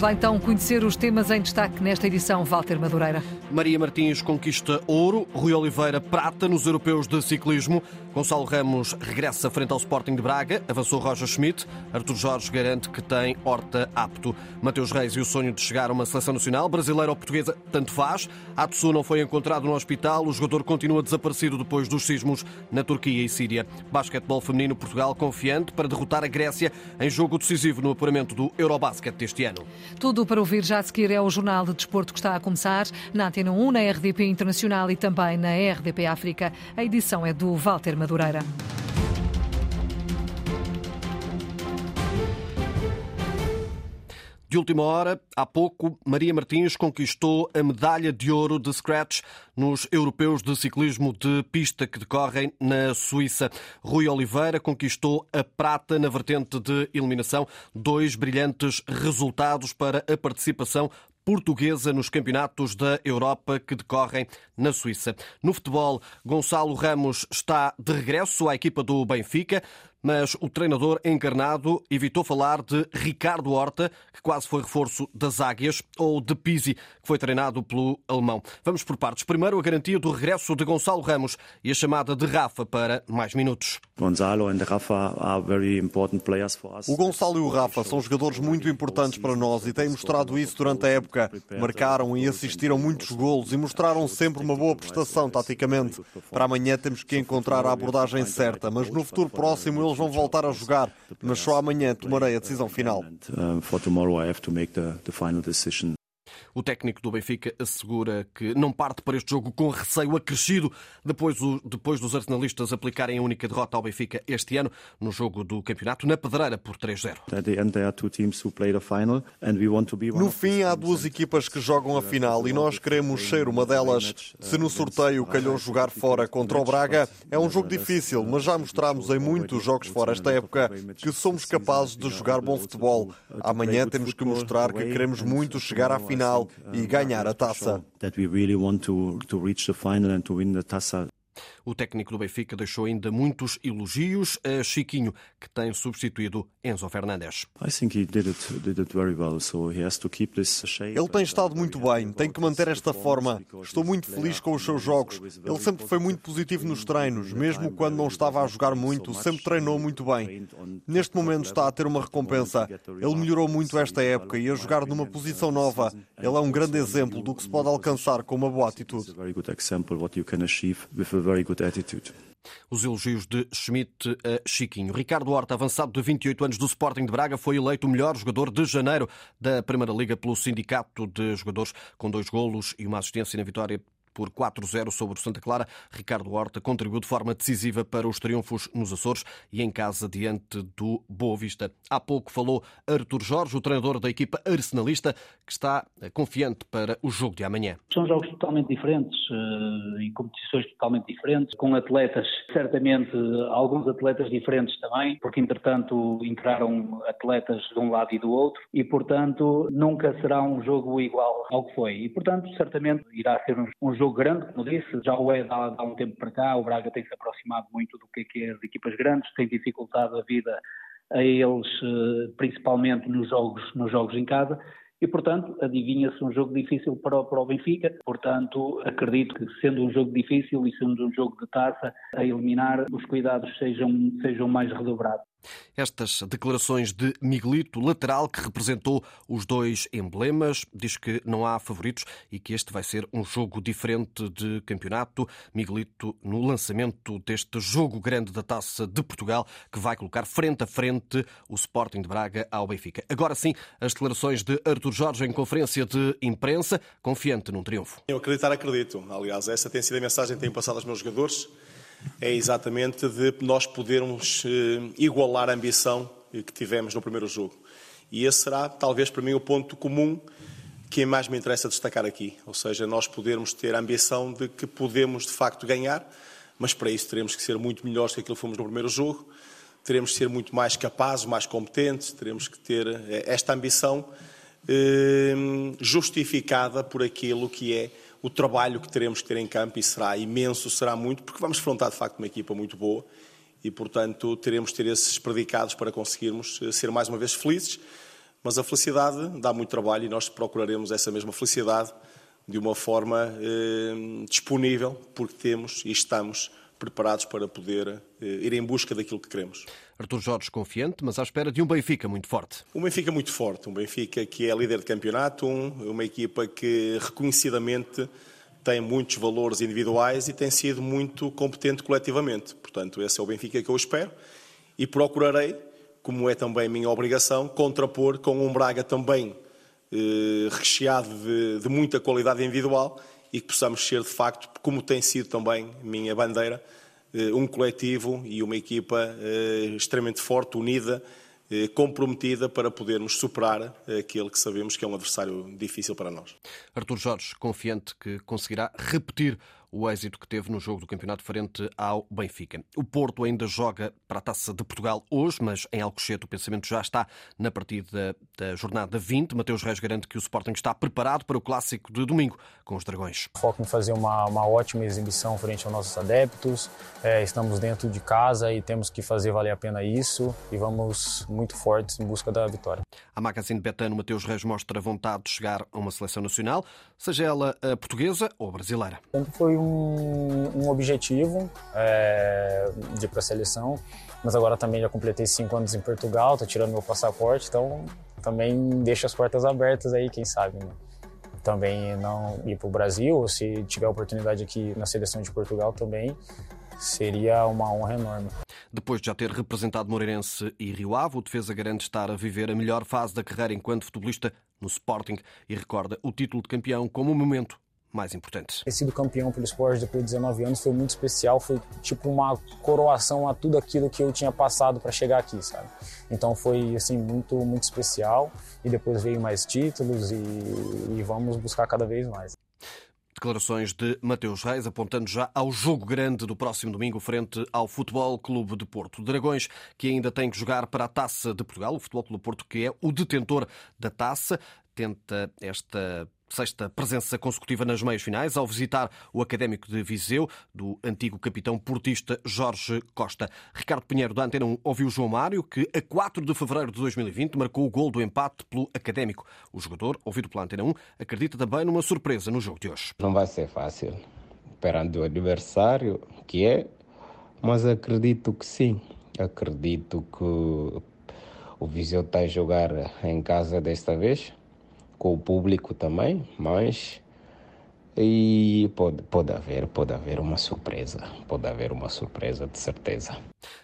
Vamos lá então conhecer os temas em destaque nesta edição, Walter Madureira. Maria Martins conquista ouro, Rui Oliveira prata nos europeus de ciclismo, Gonçalo Ramos regressa frente ao Sporting de Braga, avançou Roger Schmidt, Artur Jorge garante que tem horta apto. Mateus Reis e o sonho de chegar a uma seleção nacional, brasileira ou portuguesa, tanto faz. Atsu não foi encontrado no hospital, o jogador continua desaparecido depois dos sismos na Turquia e Síria. Basquetebol feminino Portugal confiante para derrotar a Grécia em jogo decisivo no apuramento do Eurobasket deste ano. Tudo para ouvir já a seguir é o Jornal de Desporto que está a começar na Antena 1, na RDP Internacional e também na RDP África. A edição é do Walter Madureira. De última hora, há pouco, Maria Martins conquistou a medalha de ouro de Scratch nos europeus de ciclismo de pista que decorrem na Suíça. Rui Oliveira conquistou a prata na vertente de eliminação, dois brilhantes resultados para a participação portuguesa nos campeonatos da Europa que decorrem na Suíça. No futebol, Gonçalo Ramos está de regresso à equipa do Benfica mas o treinador encarnado evitou falar de Ricardo Horta, que quase foi reforço das Águias, ou de Pisi, que foi treinado pelo alemão. Vamos por partes. Primeiro, a garantia do regresso de Gonçalo Ramos e a chamada de Rafa para mais minutos. O Gonçalo e o Rafa são jogadores muito importantes para nós e têm mostrado isso durante a época. Marcaram e assistiram muitos golos e mostraram sempre uma boa prestação taticamente. Para amanhã temos que encontrar a abordagem certa, mas no futuro próximo eles vão voltar a jogar, mas só amanhã tomarei a decisão final. O técnico do Benfica assegura que não parte para este jogo com receio acrescido depois, depois dos arsenalistas aplicarem a única derrota ao Benfica este ano no jogo do campeonato na Pedreira por 3-0. No fim, há duas equipas que jogam a final e nós queremos ser uma delas. Se no sorteio calhou jogar fora contra o Braga, é um jogo difícil, mas já mostramos em muitos jogos fora esta época que somos capazes de jogar bom futebol. Amanhã temos que mostrar que queremos muito chegar à final final e ganhar a taça. O técnico do Benfica deixou ainda muitos elogios a Chiquinho, que tem substituído Enzo Fernandes. Ele tem estado muito bem, tem que manter esta forma. Estou muito feliz com os seus jogos. Ele sempre foi muito positivo nos treinos, mesmo quando não estava a jogar muito, sempre treinou muito bem. Neste momento está a ter uma recompensa. Ele melhorou muito esta época e a jogar numa posição nova. Ele é um grande exemplo do que se pode alcançar com uma boa atitude good attitude. Os elogios de Schmidt a Chiquinho. Ricardo Horta, avançado de 28 anos do Sporting de Braga, foi eleito o melhor jogador de janeiro da Primeira Liga pelo Sindicato de Jogadores, com dois golos e uma assistência na vitória por 4-0 sobre o Santa Clara. Ricardo Horta contribuiu de forma decisiva para os triunfos nos Açores e em casa diante do Boa Vista. Há pouco falou Artur Jorge, o treinador da equipa arsenalista, que está confiante para o jogo de amanhã. São jogos totalmente diferentes eh, e competições totalmente diferentes, com atletas, certamente alguns atletas diferentes também, porque entretanto entraram atletas de um lado e do outro e portanto nunca será um jogo igual ao que foi. E portanto certamente irá ser um jogo grande, como disse, já o é há, há um tempo para cá, o Braga tem se aproximado muito do que é, que é as equipas grandes, tem dificultado a vida a eles, eh, principalmente nos jogos, nos jogos em casa, e, portanto, adivinha-se um jogo difícil para o, para o Benfica. Portanto, acredito que, sendo um jogo difícil e sendo um jogo de taça a eliminar, os cuidados sejam, sejam mais redobrados. Estas declarações de Miguelito, lateral que representou os dois emblemas, diz que não há favoritos e que este vai ser um jogo diferente de campeonato. Miguelito no lançamento deste jogo grande da Taça de Portugal que vai colocar frente a frente o Sporting de Braga ao Benfica. Agora sim, as declarações de Artur Jorge em conferência de imprensa, confiante num triunfo. Eu acreditar, acredito. Aliás, essa tem sido a mensagem que tenho passado aos meus jogadores é exatamente de nós podermos eh, igualar a ambição que tivemos no primeiro jogo. E esse será, talvez, para mim, o ponto comum que mais me interessa destacar aqui. Ou seja, nós podermos ter a ambição de que podemos, de facto, ganhar, mas para isso teremos que ser muito melhores que aquilo que fomos no primeiro jogo, teremos que ser muito mais capazes, mais competentes, teremos que ter eh, esta ambição eh, justificada por aquilo que é o trabalho que teremos que ter em campo e será imenso, será muito, porque vamos enfrentar de facto uma equipa muito boa e, portanto, teremos que ter esses predicados para conseguirmos eh, ser mais uma vez felizes. mas a felicidade dá muito trabalho e nós procuraremos essa mesma felicidade de uma forma eh, disponível, porque temos e estamos preparados para poder eh, ir em busca daquilo que queremos. Artur Jorge confiante, mas à espera de um Benfica muito forte. Um Benfica muito forte, um Benfica que é líder de campeonato, um, uma equipa que reconhecidamente tem muitos valores individuais e tem sido muito competente coletivamente. Portanto, esse é o Benfica que eu espero e procurarei, como é também minha obrigação, contrapor com um Braga também eh, recheado de, de muita qualidade individual e que possamos ser, de facto, como tem sido também minha bandeira, eh, um coletivo e uma equipa eh, extremamente forte, unida, eh, comprometida para podermos superar aquele que sabemos que é um adversário difícil para nós. Artur Jorge, confiante que conseguirá repetir o êxito que teve no jogo do campeonato frente ao Benfica. O Porto ainda joga para a Taça de Portugal hoje, mas em Alcochete o pensamento já está na partida da jornada 20. Mateus Reis garante que o Sporting está preparado para o clássico de domingo com os Dragões. Foco em fazer uma, uma ótima exibição frente aos nossos adeptos. É, estamos dentro de casa e temos que fazer valer a pena isso e vamos muito fortes em busca da vitória. A Magazine Betano Mateus Reis mostra vontade de chegar a uma seleção nacional, seja ela a portuguesa ou brasileira. Sempre foi um, um objetivo é, de ir para a seleção, mas agora também já completei cinco anos em Portugal, estou tirando meu passaporte, então também deixo as portas abertas aí, quem sabe. Né? Também não ir para o Brasil, ou se tiver oportunidade aqui na seleção de Portugal também, seria uma honra enorme. Depois de já ter representado Moreirense e Rio Ave, o defesa garante estar a viver a melhor fase da carreira enquanto futebolista no Sporting e recorda o título de campeão como um momento mais importante. Ter sido campeão pelo esporte depois de 19 anos foi muito especial, foi tipo uma coroação a tudo aquilo que eu tinha passado para chegar aqui, sabe? Então foi assim muito muito especial e depois veio mais títulos e, e vamos buscar cada vez mais. Declarações de Mateus Reis apontando já ao jogo grande do próximo domingo frente ao Futebol Clube de Porto. Dragões que ainda tem que jogar para a Taça de Portugal, o Futebol Clube Porto que é o detentor da taça, tenta esta sexta presença consecutiva nas meias finais, ao visitar o Académico de Viseu, do antigo capitão portista Jorge Costa. Ricardo Pinheiro, da Antena 1, ouviu João Mário, que a 4 de fevereiro de 2020 marcou o gol do empate pelo Académico. O jogador, ouvido pela Antena 1, acredita também numa surpresa no jogo de hoje. Não vai ser fácil perante o adversário, que é, mas acredito que sim. Acredito que o Viseu está a jogar em casa desta vez com o público também, mas e pode, pode haver, pode haver uma surpresa, pode haver uma surpresa de certeza.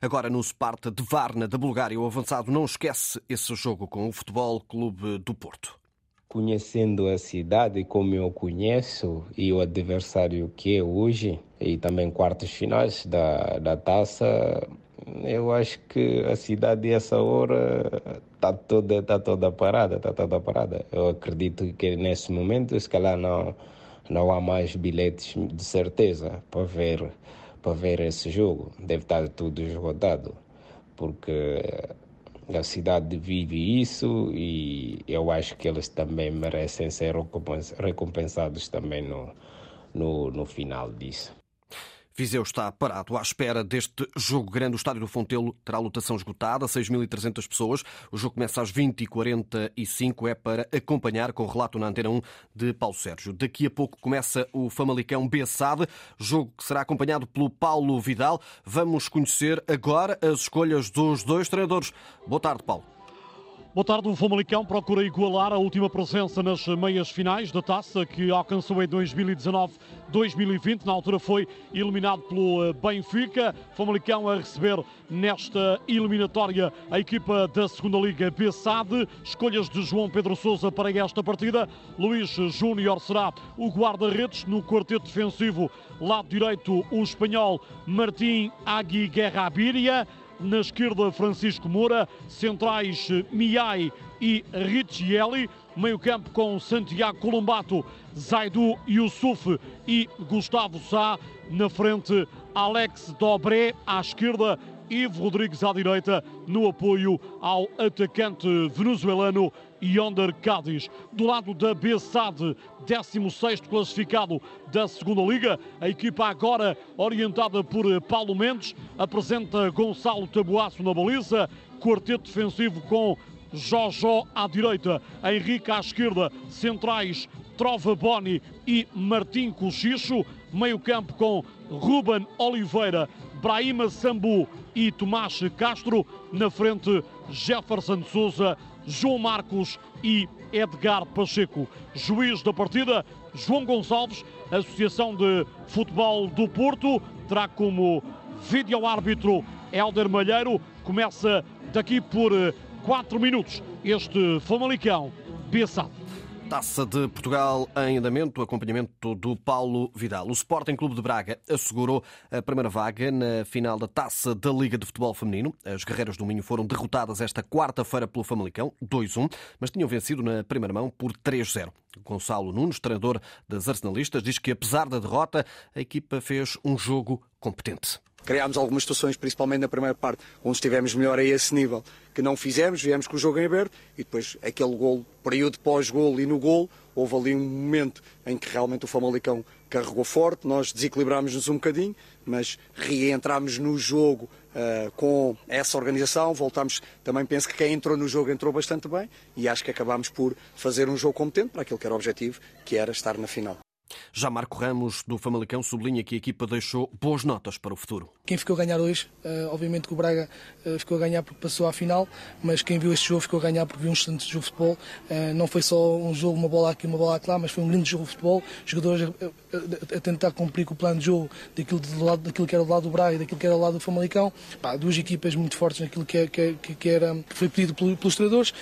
Agora no Sparta de Varna da Bulgária, o avançado não esquece esse jogo com o Futebol Clube do Porto. Conhecendo a cidade como eu conheço e o adversário que é hoje e também quartos finais da, da taça, eu acho que a cidade essa hora está toda, tá toda parada, está toda parada. Eu acredito que nesse momento, se calhar não, não há mais bilhetes de certeza para ver, para ver esse jogo. Deve estar tudo esgotado, porque a cidade vive isso e eu acho que eles também merecem ser recompensados também no, no, no final disso. Viseu está parado à espera deste jogo grande. O Estádio do Fontelo terá lotação esgotada, 6.300 pessoas. O jogo começa às 20h45. É para acompanhar com o relato na Antena 1 de Paulo Sérgio. Daqui a pouco começa o Famalicão B-SAD, jogo que será acompanhado pelo Paulo Vidal. Vamos conhecer agora as escolhas dos dois treinadores. Boa tarde, Paulo. Boa tarde, o Famalicão procura igualar a última presença nas meias finais da taça que alcançou em 2019-2020. Na altura foi eliminado pelo eh, Benfica. Famalicão a receber nesta eliminatória a equipa da segunda Liga B-SAD. Escolhas de João Pedro Sousa para esta partida. Luís Júnior será o guarda-redes no quarteto defensivo. Lado direito, o espanhol Martim Agui Guerra Abiria. Na esquerda, Francisco Moura. Centrais, Miai e Riccielli. Meio-campo com Santiago Colombato, Zaidu Yusuf e Gustavo Sá. Na frente, Alex Dobré. À esquerda, Ivo Rodrigues à direita, no apoio ao atacante venezuelano Yonder Cádiz. Do lado da Bessade, 16 classificado da segunda Liga, a equipa agora orientada por Paulo Mendes, apresenta Gonçalo Tabuaço na baliza, quarteto defensivo com Jojó à direita, Henrique à esquerda, centrais Trova Boni e Martim Cochicho, meio campo com Ruben Oliveira, Brahima Sambu e Tomás Castro, na frente Jefferson Souza, João Marcos e Edgar Pacheco. Juiz da partida, João Gonçalves, Associação de Futebol do Porto, terá como vídeo-árbitro Helder Malheiro. Começa daqui por 4 minutos este Famalicão Bessado. Taça de Portugal em andamento, acompanhamento do Paulo Vidal. O Sporting Clube de Braga assegurou a primeira vaga na final da Taça da Liga de Futebol Feminino. As Guerreiras do Minho foram derrotadas esta quarta-feira pelo Famalicão, 2-1, mas tinham vencido na primeira mão por 3-0. Gonçalo Nunes, treinador das Arsenalistas, diz que apesar da derrota, a equipa fez um jogo competente. Criámos algumas situações, principalmente na primeira parte, onde estivemos melhor a esse nível, que não fizemos, viemos com o jogo em aberto e depois aquele gol, período pós-gol e no gol, houve ali um momento em que realmente o Famalicão carregou forte, nós desequilibrámos-nos um bocadinho, mas reentramos no jogo uh, com essa organização, voltámos, também penso que quem entrou no jogo entrou bastante bem e acho que acabámos por fazer um jogo competente para aquilo que era o objetivo, que era estar na final. Já Marco Ramos, do Famalicão, sublinha que a equipa deixou boas notas para o futuro. Quem ficou a ganhar hoje, eh, obviamente que o Braga eh, ficou a ganhar porque passou à final, mas quem viu este jogo ficou a ganhar porque viu um excelente jogo de futebol. Eh, não foi só um jogo, uma bola aqui, uma bola lá, mas foi um lindo jogo de futebol. Jogadores a, tentar cumprir com o plano de jogo daquilo, do lado, daquilo que era do lado do Braga e daquilo que era do lado do Famalicão. Pá, duas equipas muito fortes naquilo que, é, que, que, era, que foi pedido pelos treinadores.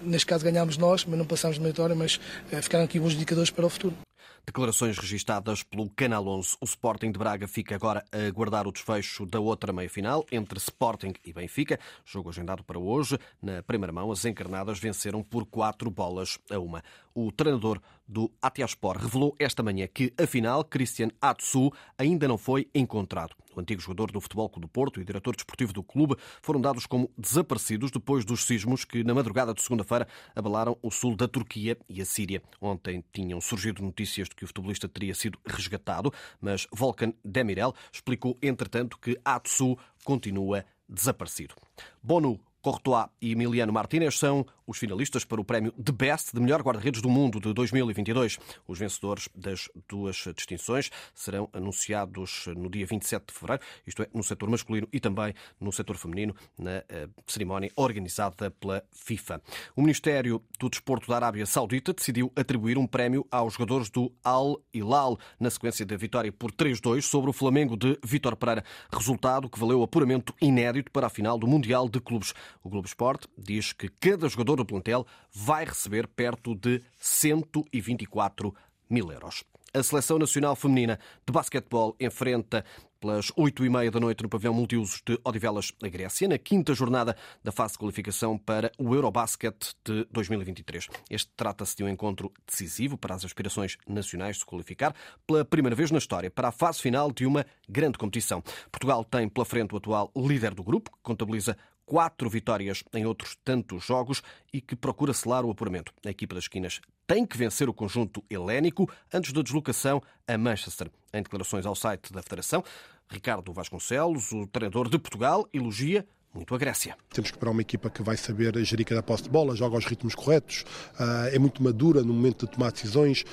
neste caso ganhámos nós, mas não passámos de vitória, mas ficaram aqui bons indicadores para o futuro. Declarações registadas pelo Canal 11. O Sporting de Braga fica agora a aguardar o desfecho da outra meia-final entre Sporting e Benfica. Jogo agendado para hoje. Na primeira mão, as encarnadas venceram por quatro bolas a uma. O treinador do Atiaspor revelou esta manhã que, afinal, Christian Atsu ainda não foi encontrado. O antigo jogador do Futebol Clube do Porto e diretor desportivo do clube foram dados como desaparecidos depois dos sismos que, na madrugada de segunda-feira, abalaram o sul da Turquia e a Síria. Ontem tinham surgido notícias de que o futebolista teria sido resgatado, mas Volkan Demirel explicou, entretanto, que Atsu continua desaparecido. Bonu Courtois e Emiliano Martínez são os finalistas para o prémio de Best de melhor guarda-redes do mundo de 2022. Os vencedores das duas distinções serão anunciados no dia 27 de fevereiro, isto é, no setor masculino e também no setor feminino, na eh, cerimónia organizada pela FIFA. O Ministério do Desporto da Arábia Saudita decidiu atribuir um prémio aos jogadores do Al Hilal na sequência da vitória por 3-2 sobre o Flamengo de Vitor Pereira, resultado que valeu apuramento inédito para a final do Mundial de Clubes. O Globo Esporte diz que cada jogador do plantel vai receber perto de 124 mil euros. A Seleção Nacional Feminina de Basquetebol enfrenta pelas oito e meia da noite no pavilhão multiusos de Odivelas, na Grécia, na quinta jornada da fase de qualificação para o Eurobasket de 2023. Este trata-se de um encontro decisivo para as aspirações nacionais de se qualificar pela primeira vez na história para a fase final de uma grande competição. Portugal tem pela frente o atual líder do grupo, que contabiliza quatro vitórias em outros tantos jogos e que procura selar o apuramento. A equipa das esquinas tem que vencer o conjunto helénico antes da deslocação a Manchester. Em declarações ao site da Federação, Ricardo Vasconcelos, o treinador de Portugal, elogia muito a Grécia. Temos que esperar uma equipa que vai saber gerir cada posse de bola, joga aos ritmos corretos, ah, é muito madura no momento de tomar decisões,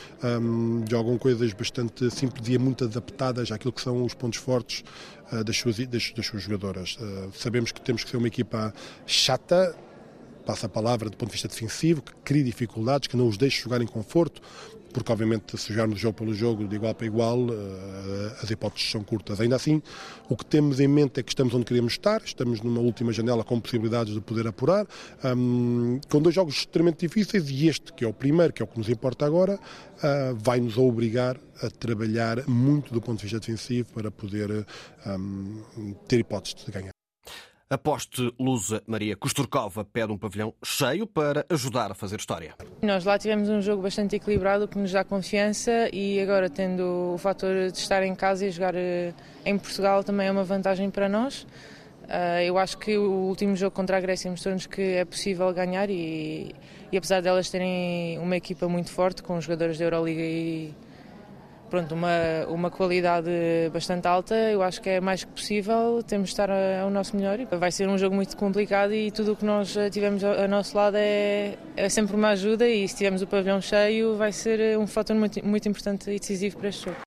jogam coisas bastante simples e muito adaptadas àquilo que são os pontos fortes ah, das suas, das, das suas jogadoras. Ah, sabemos que temos que ser uma equipa chata, passa a palavra do ponto de vista defensivo, que cria dificuldades, que não os deixe jogar em conforto, porque obviamente se jogarmos jogo pelo jogo de igual para igual, eh, as hipóteses são curtas. Ainda assim, o que temos em mente é que estamos onde queremos estar, estamos numa última janela com possibilidades de poder apurar, um, com dois jogos extremamente difíceis e este, que é o primeiro, que é o que nos importa agora, uh, vai nos obrigar a trabalhar muito do ponto de vista defensivo para poder um, ter hipóteses de ganhar. A poste Lusa Maria Kosturkova pede um pavilhão cheio para ajudar a fazer história. Nós lá tivemos um jogo bastante equilibrado, que nos dá confiança e agora tendo o fator de estar em casa e jogar eh, em Portugal também é uma vantagem para nós. Eh, eu acho que o último jogo contra a Grécia mostrou-nos que é possível ganhar e, e apesar delas terem uma equipa muito forte com jogadores da Euroliga e pronto, uma, uma qualidade bastante alta, eu acho que é mais que possível, temos de estar ao nosso melhor. Vai ser um jogo muito complicado e tudo o que nós tivemos ao nosso lado é, é sempre uma ajuda e se tivermos o pavilhão cheio vai ser um fator muito, muito importante e decisivo para este jogo.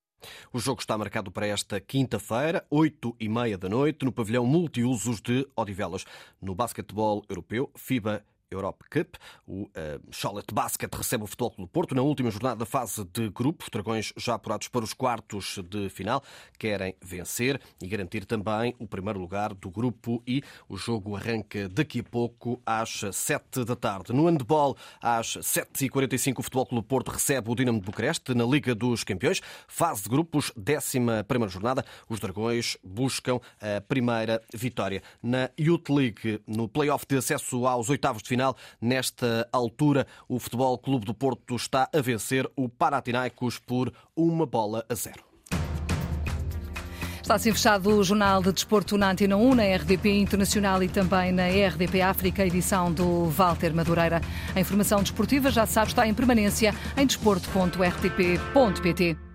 O jogo está marcado para esta quinta-feira, 8 e meia da noite, no pavilhão multiusos de Odivelas. No basquetebol europeu, FIBA Europe Cup. O uh, Charlotte Basket recebe o Futebol Clube Porto na última jornada da fase de grupo. Dragões já apurados para os quartos de final querem vencer e garantir também o primeiro lugar do grupo e o jogo arranca daqui a pouco às 7 da tarde. No handball, às 7h45, o Futebol Clube Porto recebe o Dinamo de Bucareste na Liga dos Campeões. Fase de grupos, décima primeira jornada. Os dragões buscam a primeira vitória. Na Youth League, no play-off de acesso aos oitavos de final, final. Nesta altura, o Futebol Clube do Porto está a vencer o Panathinaikos por uma bola a zero. Está assim fechado o Jornal de Desporto na Antena 1, na RDP Internacional e também na RDP África, edição do Walter Madureira. A informação desportiva, já sabe, está em permanência em desporto.rtp.pt.